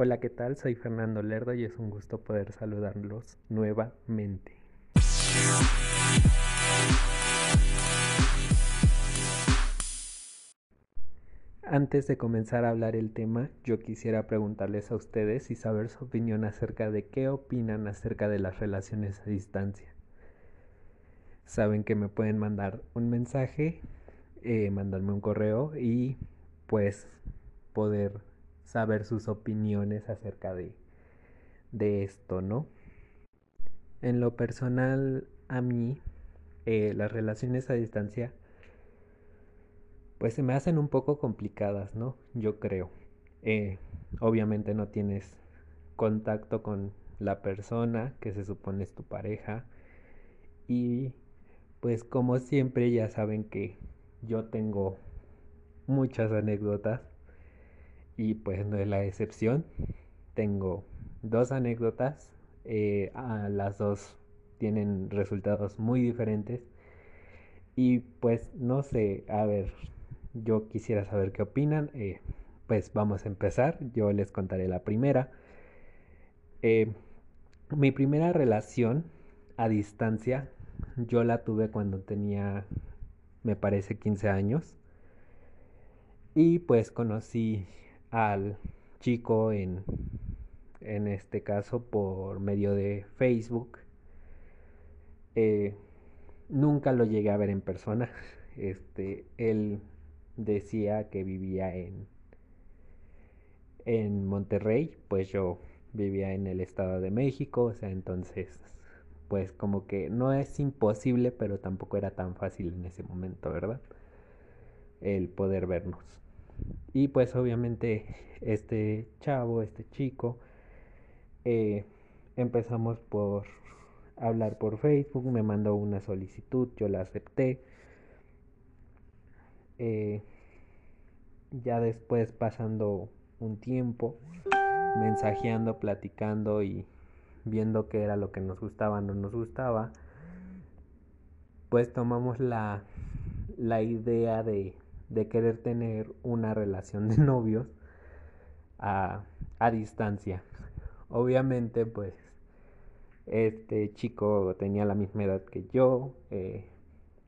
Hola, ¿qué tal? Soy Fernando Lerdo y es un gusto poder saludarlos nuevamente. Antes de comenzar a hablar el tema, yo quisiera preguntarles a ustedes y saber su opinión acerca de qué opinan acerca de las relaciones a distancia. Saben que me pueden mandar un mensaje, eh, mandarme un correo y pues poder saber sus opiniones acerca de, de esto, ¿no? En lo personal, a mí, eh, las relaciones a distancia pues se me hacen un poco complicadas, ¿no? Yo creo. Eh, obviamente no tienes contacto con la persona que se supone es tu pareja y pues como siempre ya saben que yo tengo muchas anécdotas y pues no es la excepción. Tengo dos anécdotas, eh, a las dos tienen resultados muy diferentes y pues no sé, a ver, yo quisiera saber qué opinan. Eh, pues vamos a empezar. Yo les contaré la primera. Eh, mi primera relación a distancia, yo la tuve cuando tenía, me parece, 15 años. Y pues conocí al chico en, en este caso por medio de Facebook. Eh, nunca lo llegué a ver en persona. Este, él decía que vivía en, en Monterrey, pues yo vivía en el Estado de México, o sea, entonces, pues como que no es imposible, pero tampoco era tan fácil en ese momento, ¿verdad? El poder vernos. Y pues obviamente este chavo, este chico, eh, empezamos por hablar por Facebook, me mandó una solicitud, yo la acepté. Eh, ya después pasando un tiempo, mensajeando, platicando y viendo qué era lo que nos gustaba, no nos gustaba, pues tomamos la, la idea de, de querer tener una relación de novios a, a distancia. Obviamente, pues, este chico tenía la misma edad que yo, eh,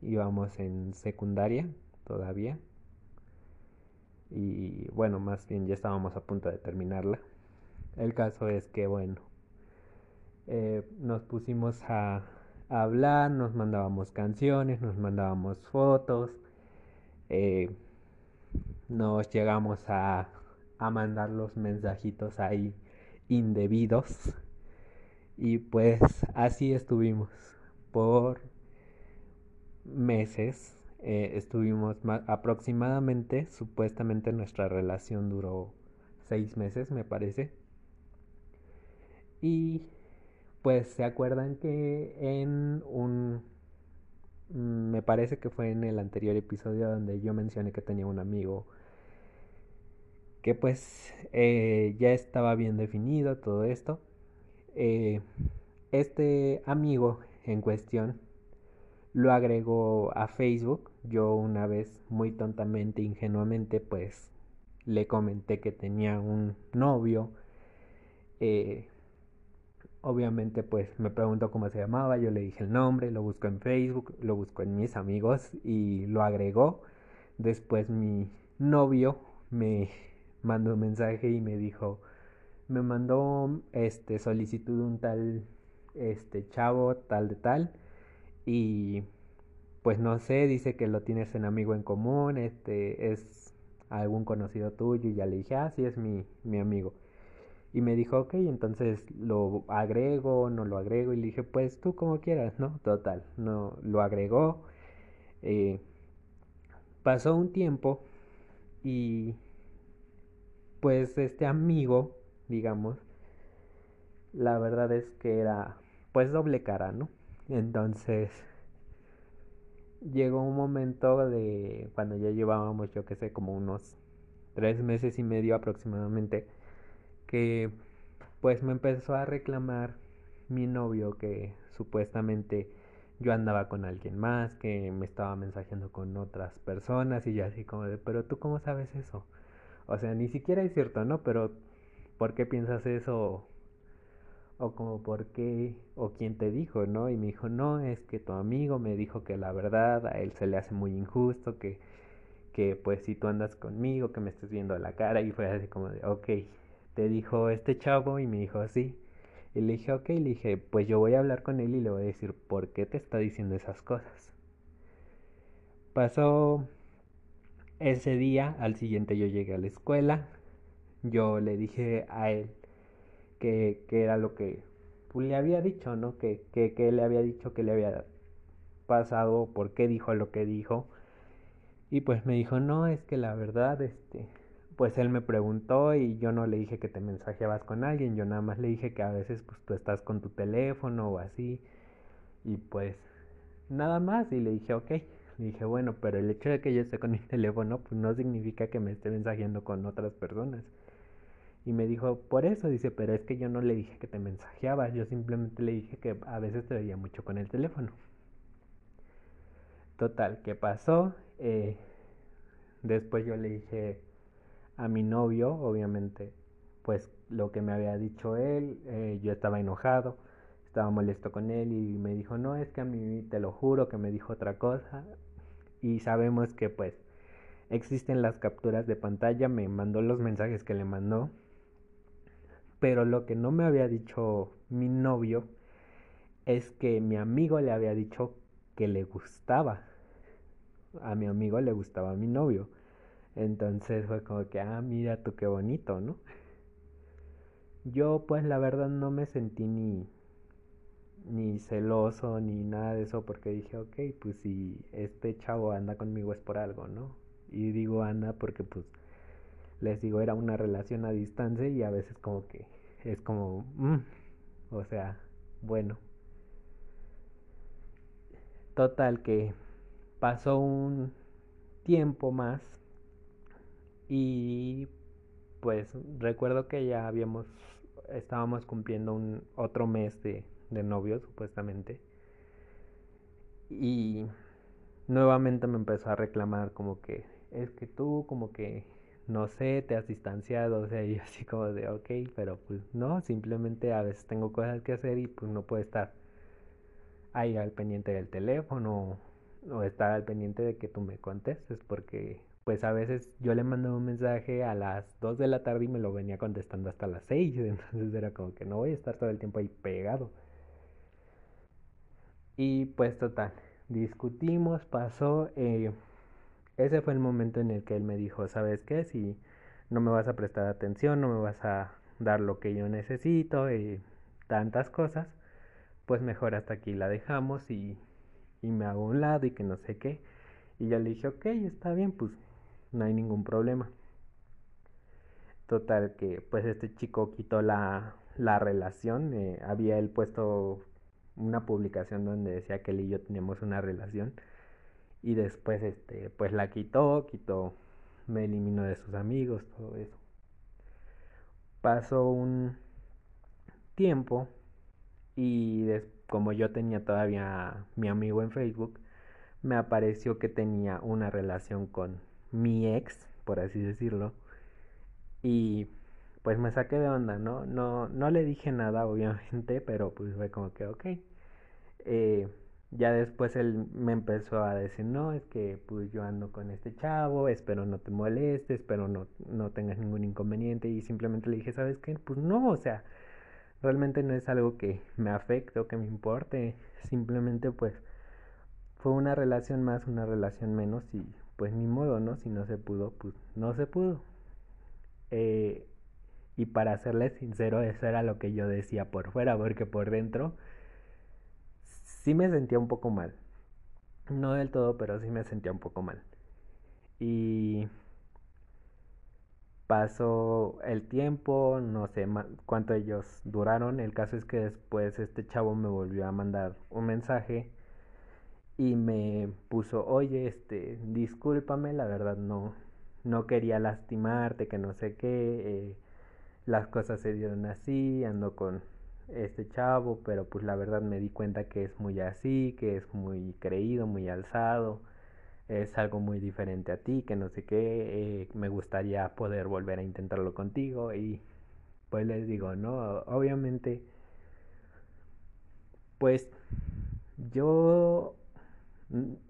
íbamos en secundaria, todavía. Y bueno, más bien ya estábamos a punto de terminarla. El caso es que, bueno, eh, nos pusimos a, hablar, nos mandábamos canciones, nos mandábamos fotos, eh, nos llegamos a, a mandar los mensajitos ahí indebidos. Y pues así estuvimos por meses eh, estuvimos aproximadamente, supuestamente nuestra relación duró seis meses, me parece. Y pues se acuerdan que en un... Mm, me parece que fue en el anterior episodio donde yo mencioné que tenía un amigo que pues eh, ya estaba bien definido todo esto. Eh, este amigo en cuestión lo agregó a Facebook. Yo una vez muy tontamente, ingenuamente, pues le comenté que tenía un novio. Eh, obviamente pues me preguntó cómo se llamaba, yo le dije el nombre, lo busco en Facebook, lo busco en mis amigos y lo agregó. Después mi novio me mandó un mensaje y me dijo, me mandó este solicitud un tal este chavo tal de tal y pues no sé, dice que lo tienes en amigo en común, este es algún conocido tuyo y ya le dije, ah, sí, es mi, mi amigo. Y me dijo, ok, entonces lo agrego, no lo agrego. Y le dije, pues tú como quieras, ¿no? Total, no lo agregó. Eh, pasó un tiempo y pues este amigo, digamos, la verdad es que era pues doble cara, ¿no? Entonces, llegó un momento de cuando ya llevábamos, yo que sé, como unos tres meses y medio aproximadamente, que pues me empezó a reclamar mi novio que supuestamente yo andaba con alguien más, que me estaba mensajeando con otras personas y ya así como de, pero tú cómo sabes eso? O sea, ni siquiera es cierto, ¿no? Pero ¿por qué piensas eso? O como, ¿por qué? O quién te dijo, ¿no? Y me dijo, no, es que tu amigo me dijo que la verdad a él se le hace muy injusto, que, que pues si tú andas conmigo, que me estés viendo la cara. Y fue así como de, ok, te dijo este chavo y me dijo, sí. Y le dije, ok, le dije, pues yo voy a hablar con él y le voy a decir por qué te está diciendo esas cosas. Pasó ese día, al siguiente yo llegué a la escuela, yo le dije a él que, que era lo que pues, le había dicho, ¿no? Que, que, que le había dicho que le había pasado, por qué dijo lo que dijo. Y pues me dijo, no, es que la verdad, este, pues él me preguntó y yo no le dije que te mensajeabas con alguien, yo nada más le dije que a veces pues tú estás con tu teléfono o así y pues nada más y le dije ok, le dije bueno, pero el hecho de que yo esté con mi teléfono pues no significa que me esté mensajeando con otras personas. Y me dijo, por eso, dice, pero es que yo no le dije que te mensajeabas, yo simplemente le dije que a veces te veía mucho con el teléfono. Total, ¿qué pasó? Eh, después yo le dije, a mi novio, obviamente, pues lo que me había dicho él, eh, yo estaba enojado, estaba molesto con él y me dijo, no, es que a mí te lo juro que me dijo otra cosa y sabemos que pues existen las capturas de pantalla, me mandó los mensajes que le mandó, pero lo que no me había dicho mi novio es que mi amigo le había dicho que le gustaba, a mi amigo le gustaba a mi novio. Entonces fue como que, ah, mira tú qué bonito, ¿no? Yo pues la verdad no me sentí ni, ni celoso ni nada de eso porque dije, ok, pues si este chavo anda conmigo es por algo, ¿no? Y digo anda porque pues les digo era una relación a distancia y a veces como que es como, mm", o sea, bueno. Total que pasó un tiempo más y pues recuerdo que ya habíamos, estábamos cumpliendo un otro mes de, de novios supuestamente. Y nuevamente me empezó a reclamar como que es que tú como que no sé, te has distanciado, o sea, y así como de, ok, pero pues no, simplemente a veces tengo cosas que hacer y pues no puedo estar ahí al pendiente del teléfono o estar al pendiente de que tú me contestes porque pues a veces yo le mandaba un mensaje a las 2 de la tarde y me lo venía contestando hasta las 6, entonces era como que no voy a estar todo el tiempo ahí pegado. Y pues total, discutimos, pasó, eh, ese fue el momento en el que él me dijo, ¿sabes qué? Si no me vas a prestar atención, no me vas a dar lo que yo necesito y tantas cosas, pues mejor hasta aquí la dejamos y, y me hago un lado y que no sé qué. Y ya le dije, ok, está bien, pues no hay ningún problema. Total que pues este chico quitó la, la relación, eh, había él puesto una publicación donde decía que él y yo teníamos una relación y después este pues la quitó, quitó, me eliminó de sus amigos, todo eso. Pasó un tiempo y como yo tenía todavía mi amigo en Facebook, me apareció que tenía una relación con mi ex, por así decirlo. Y pues me saqué de onda, ¿no? No, no le dije nada, obviamente, pero pues fue como que, ok. Eh, ya después él me empezó a decir, no, es que pues yo ando con este chavo, espero no te molestes, espero no, no tengas ningún inconveniente. Y simplemente le dije, ¿sabes qué? Pues no, o sea, realmente no es algo que me afecte o que me importe. Simplemente pues fue una relación más, una relación menos y pues ni modo, ¿no? Si no se pudo, pues no se pudo. Eh, y para serles sincero, eso era lo que yo decía por fuera, porque por dentro sí me sentía un poco mal. No del todo, pero sí me sentía un poco mal. Y pasó el tiempo, no sé cuánto ellos duraron. El caso es que después este chavo me volvió a mandar un mensaje y me puso, oye, este, discúlpame, la verdad no, no quería lastimarte, que no sé qué, eh, las cosas se dieron así, ando con este chavo, pero pues la verdad me di cuenta que es muy así, que es muy creído, muy alzado, es algo muy diferente a ti, que no sé qué, eh, me gustaría poder volver a intentarlo contigo y pues les digo, ¿no? Obviamente, pues yo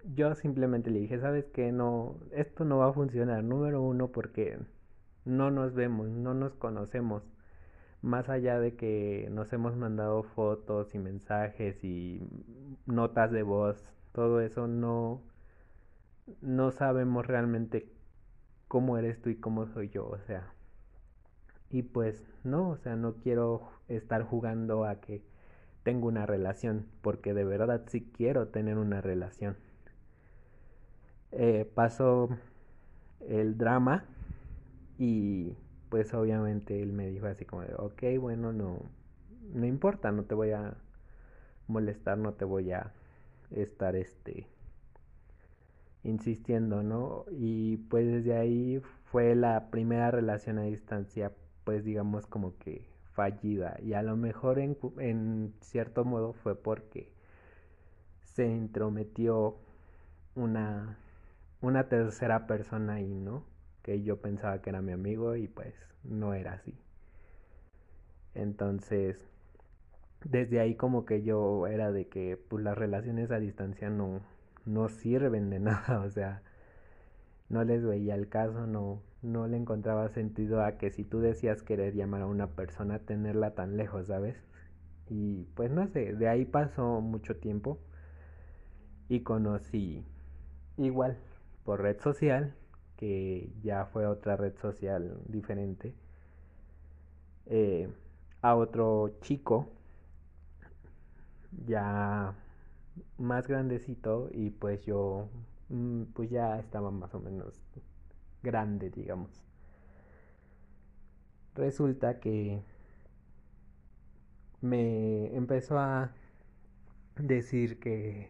yo simplemente le dije, ¿sabes qué? No, esto no va a funcionar. Número uno, porque no nos vemos, no nos conocemos. Más allá de que nos hemos mandado fotos y mensajes y notas de voz, todo eso no, no sabemos realmente cómo eres tú y cómo soy yo, o sea. Y pues no, o sea, no quiero estar jugando a que tengo una relación, porque de verdad sí quiero tener una relación. Eh, pasó el drama y pues obviamente él me dijo así como de, ok, bueno, no, no importa, no te voy a molestar, no te voy a estar este insistiendo, ¿no? Y pues desde ahí fue la primera relación a distancia, pues digamos como que fallida. Y a lo mejor en, en cierto modo fue porque se intrometió una, una tercera persona ahí, ¿no? Que yo pensaba que era mi amigo y pues no era así. Entonces, desde ahí como que yo era de que pues las relaciones a distancia no, no sirven de nada, o sea, no les veía el caso, no, no le encontraba sentido a que si tú decías querer llamar a una persona, tenerla tan lejos, ¿sabes? Y pues no sé, de ahí pasó mucho tiempo y conocí igual por red social, que ya fue otra red social diferente, eh, a otro chico ya más grandecito y pues yo mm, pues ya estaba más o menos grande, digamos. Resulta que me empezó a decir que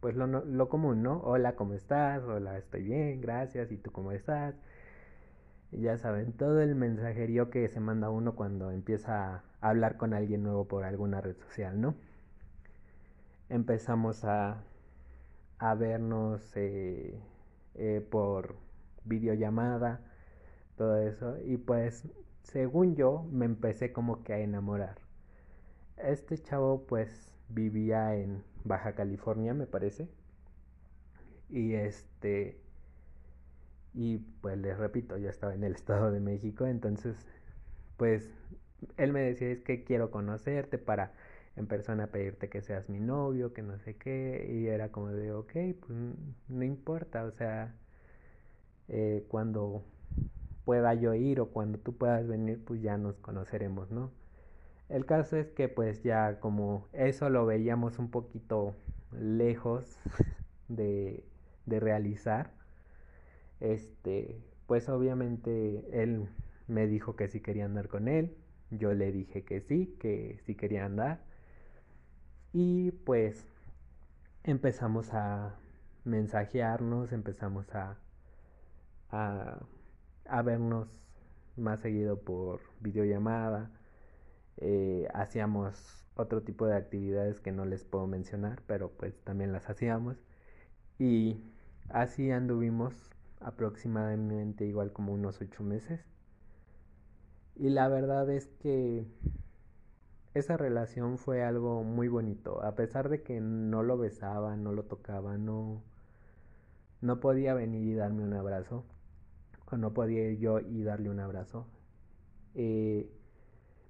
pues lo, lo común, ¿no? Hola, ¿cómo estás? Hola, estoy bien, gracias. ¿Y tú cómo estás? ya saben, todo el mensajerío que se manda uno cuando empieza a hablar con alguien nuevo por alguna red social, ¿no? Empezamos a, a vernos eh, eh, por videollamada, todo eso. Y pues, según yo, me empecé como que a enamorar. Este chavo pues vivía en Baja California, me parece. Y este... Y pues les repito, yo estaba en el Estado de México, entonces pues él me decía es que quiero conocerte para en persona pedirte que seas mi novio, que no sé qué, y era como de, ok, pues no importa, o sea, eh, cuando pueda yo ir o cuando tú puedas venir, pues ya nos conoceremos, ¿no? El caso es que pues ya como eso lo veíamos un poquito lejos de, de realizar, este, pues obviamente él me dijo que sí quería andar con él, yo le dije que sí, que sí quería andar, y pues empezamos a mensajearnos, empezamos a a, vernos más seguido por videollamada. Eh, hacíamos otro tipo de actividades que no les puedo mencionar, pero pues también las hacíamos. Y así anduvimos aproximadamente igual como unos ocho meses. Y la verdad es que esa relación fue algo muy bonito. A pesar de que no lo besaba, no lo tocaba, no, no podía venir y darme un abrazo no podía ir yo y darle un abrazo, eh,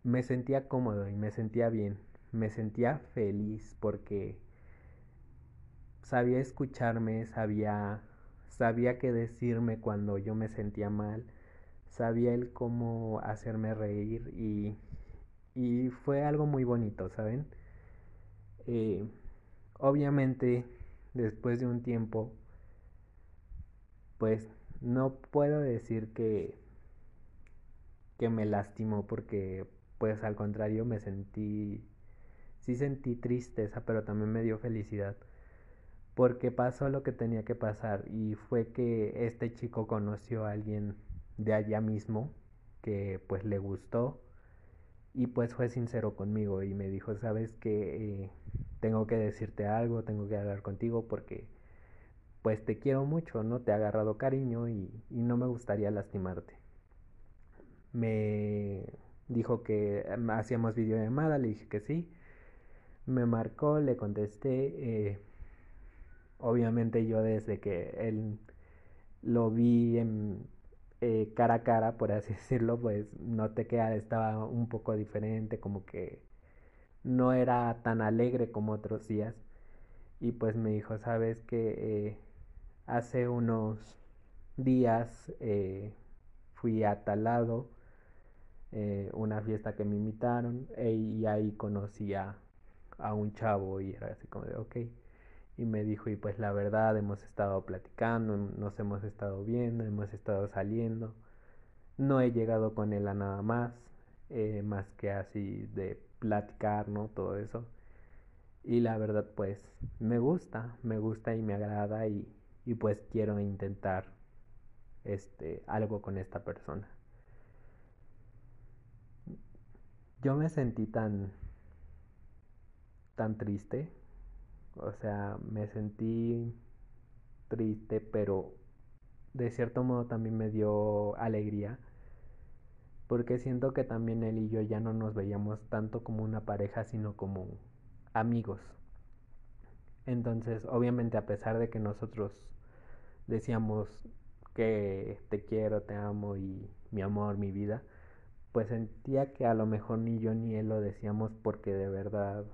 me sentía cómodo y me sentía bien, me sentía feliz porque sabía escucharme, sabía, sabía qué decirme cuando yo me sentía mal, sabía él cómo hacerme reír y, y fue algo muy bonito, ¿saben? Eh, obviamente, después de un tiempo, pues no puedo decir que, que me lastimó porque pues al contrario me sentí, sí sentí tristeza, pero también me dio felicidad porque pasó lo que tenía que pasar y fue que este chico conoció a alguien de allá mismo que pues le gustó y pues fue sincero conmigo y me dijo, sabes que eh, tengo que decirte algo, tengo que hablar contigo porque pues te quiero mucho, ¿no? Te he agarrado cariño y, no me gustaría lastimarte. Me dijo dijo que em, hacíamos videollamada, le dije que sí. Me marcó, le contesté. Eh, obviamente yo desde que él lo vi en, eh, cara a cara, por así decirlo, pues noté que estaba un poco diferente, como que no era tan alegre como otros días. Y pues me dijo, sabes que eh, hace unos días eh, fui a Talado, una fiesta que me invitaron, e, y ahí conocí a, a un chavo y era así como de, ok y me dijo, y pues la verdad hemos estado platicando, nos hemos estado viendo, hemos estado saliendo. No he llegado con él a nada más, eh, más que así de platicar, ¿no? Todo eso. Y la verdad pues me gusta, me gusta y me agrada y, y pues quiero intentar este, algo con esta persona. Yo me sentí tan, tan triste o sea, me sentí triste, pero de cierto modo también me dio alegría. Porque siento que también él y yo ya no nos veíamos tanto como una pareja, sino como amigos. Entonces, obviamente a pesar de que nosotros decíamos que te quiero, te amo y mi amor, mi vida, pues sentía que a lo mejor ni yo ni él lo decíamos porque de verdad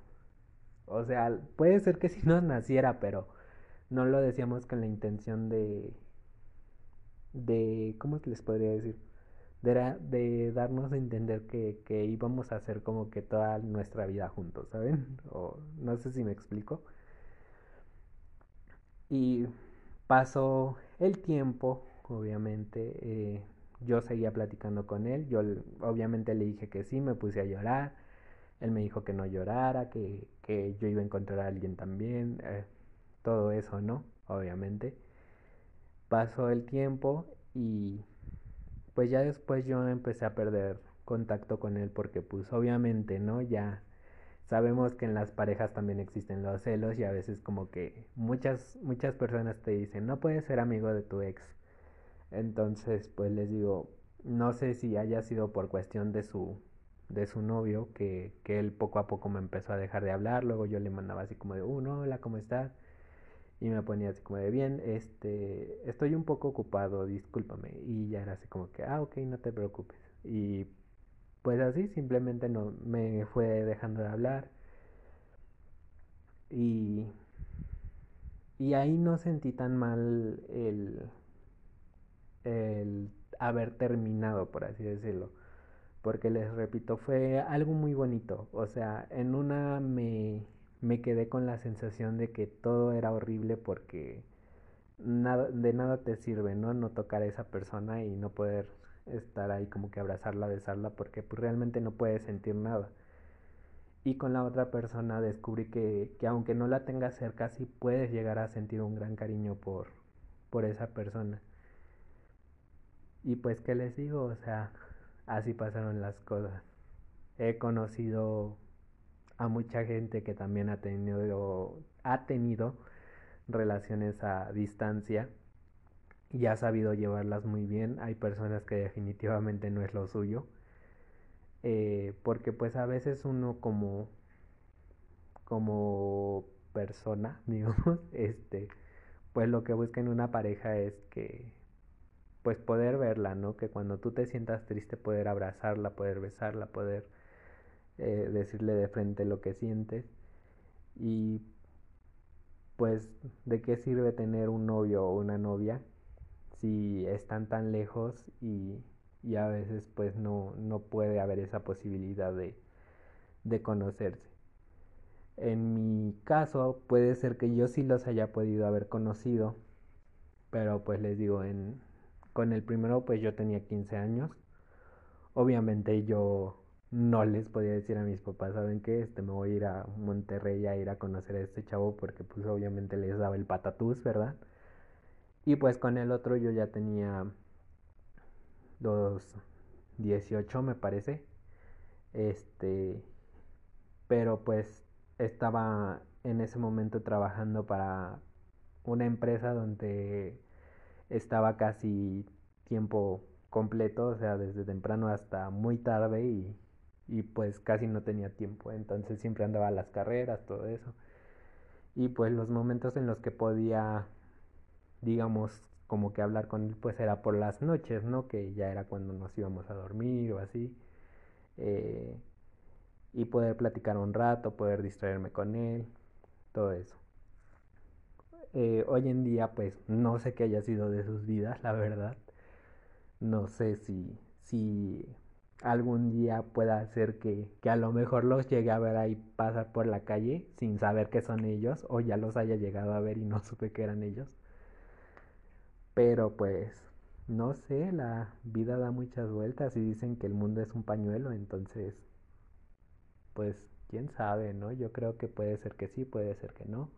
o sea, puede ser que si nos naciera, pero no lo decíamos con la intención de. de. ¿Cómo les podría decir? De, de darnos a entender que, que íbamos a hacer como que toda nuestra vida juntos, ¿saben? O no sé si me explico. Y pasó el tiempo, obviamente. Eh, yo seguía platicando con él. Yo obviamente le dije que sí, me puse a llorar él me dijo que no llorara, que, que yo iba a encontrar a alguien también, eh, todo eso, ¿no? Obviamente. Pasó el tiempo y pues ya después yo empecé a perder contacto con él porque pues obviamente, ¿no? Ya sabemos que en las parejas también existen los celos y a veces como que muchas muchas personas te dicen, "No puedes ser amigo de tu ex." Entonces, pues les digo, no sé si haya sido por cuestión de su de su novio que, que, él poco a poco me empezó a dejar de hablar, luego yo le mandaba así como de, uh, no, hola, ¿cómo estás? Y me ponía así como de, bien, este, estoy un poco ocupado, discúlpame. Y ya era así como que, ah, ok, no te preocupes. Y pues así simplemente no me fue dejando de hablar. Y, y ahí no sentí tan mal el, el haber terminado, por así decirlo porque les repito, fue algo muy bonito. O sea, en una me, me quedé con la sensación de que todo era horrible porque nada, de nada te sirve, ¿no? No tocar a esa persona y no poder estar ahí como que abrazarla, besarla, porque pues realmente no puedes sentir nada. Y con la otra persona descubrí que, que aunque no la tengas cerca, sí puedes llegar a sentir un gran cariño por, por esa persona. Y pues, ¿qué les digo? O sea, así pasaron las cosas. He conocido a mucha gente que también ha tenido, ha tenido relaciones a distancia y ha sabido llevarlas muy bien. Hay personas que definitivamente no es lo suyo. Eh, porque pues a veces uno como como persona, digamos, este, pues lo que busca en una pareja es que pues poder verla, ¿no? Que cuando tú te sientas triste poder abrazarla, poder besarla, poder eh, decirle de frente lo que sientes. Y pues, ¿de qué sirve tener un novio o una novia si están tan lejos y, y a veces pues no, no puede haber esa posibilidad de, de conocerse? En mi caso puede ser que yo sí los haya podido haber conocido, pero pues les digo, en, con el primero pues yo tenía 15 años. Obviamente yo no les podía decir a mis papás, ¿saben qué? Este, me voy a ir a Monterrey a ir a conocer a este chavo porque pues obviamente les daba el patatús, ¿verdad? Y pues con el otro yo ya tenía los 18 me parece. Este, pero pues estaba en ese momento trabajando para una empresa donde estaba casi tiempo completo, o sea, desde temprano hasta muy tarde y, y pues casi no tenía tiempo, entonces siempre andaba a las carreras, todo eso. Y pues los momentos en los que podía, digamos, como que hablar con él, pues era por las noches, ¿no? Que ya era cuando nos íbamos a dormir o así. Eh, y poder platicar un rato, poder distraerme con él, todo eso. Eh, hoy en día, pues no sé qué haya sido de sus vidas, la verdad. No sé si, si algún día pueda ser que, que a lo mejor los llegue a ver ahí pasar por la calle sin saber que son ellos, o ya los haya llegado a ver y no supe que eran ellos. Pero pues, no sé, la vida da muchas vueltas y dicen que el mundo es un pañuelo, entonces, pues, quién sabe, ¿no? Yo creo que puede ser que sí, puede ser que no.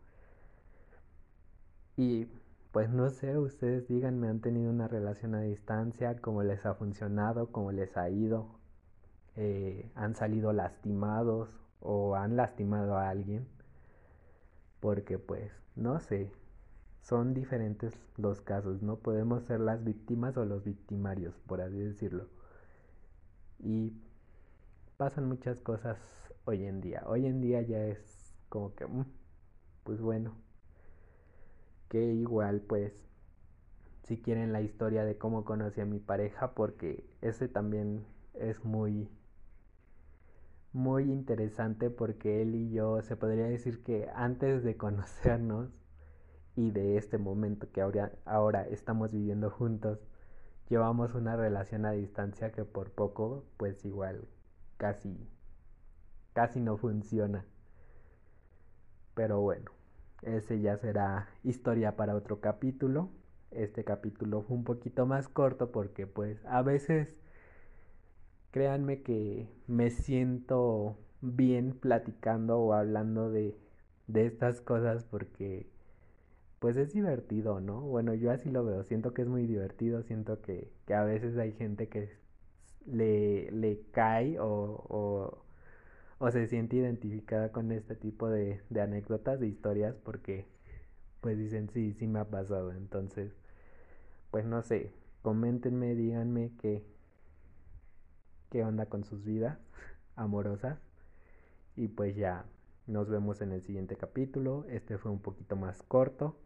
Y pues no sé, ustedes díganme, ¿han tenido una relación a distancia? ¿Cómo les ha funcionado? ¿Cómo les ha ido? Eh, ¿Han salido lastimados o han lastimado a alguien? Porque pues, no sé, son diferentes los casos, no podemos ser las víctimas o los victimarios, por así decirlo. Y pasan muchas cosas hoy en día. Hoy en día ya es como que, mm, pues bueno, que igual pues, si quieren la historia de cómo conocí a mi pareja, porque ese también es muy muy interesante porque él y yo se podría decir que antes de conocernos y de este momento que ahora, ahora estamos viviendo juntos, llevamos una relación a distancia que por poco, pues igual, casi, casi no funciona. Pero bueno, ese ya será historia para otro capítulo. Este capítulo fue un poquito más corto porque pues a veces créanme que me siento bien platicando o hablando de, de estas cosas porque pues es divertido, ¿no? Bueno, yo así lo veo, siento que es muy divertido, siento que, que a veces hay gente que le, le cae o, o, o, se siente identificada con este tipo de, de anécdotas, de historias, porque pues dicen, sí, sí me ha pasado, entonces, pues no sé, coméntenme, díganme qué, qué onda con sus vidas amorosas y pues ya nos vemos en el siguiente capítulo. Este fue un poquito más corto.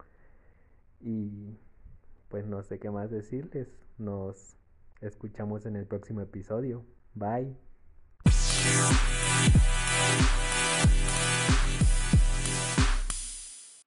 Y pues no sé qué más decirles. Nos escuchamos en el próximo episodio. Bye.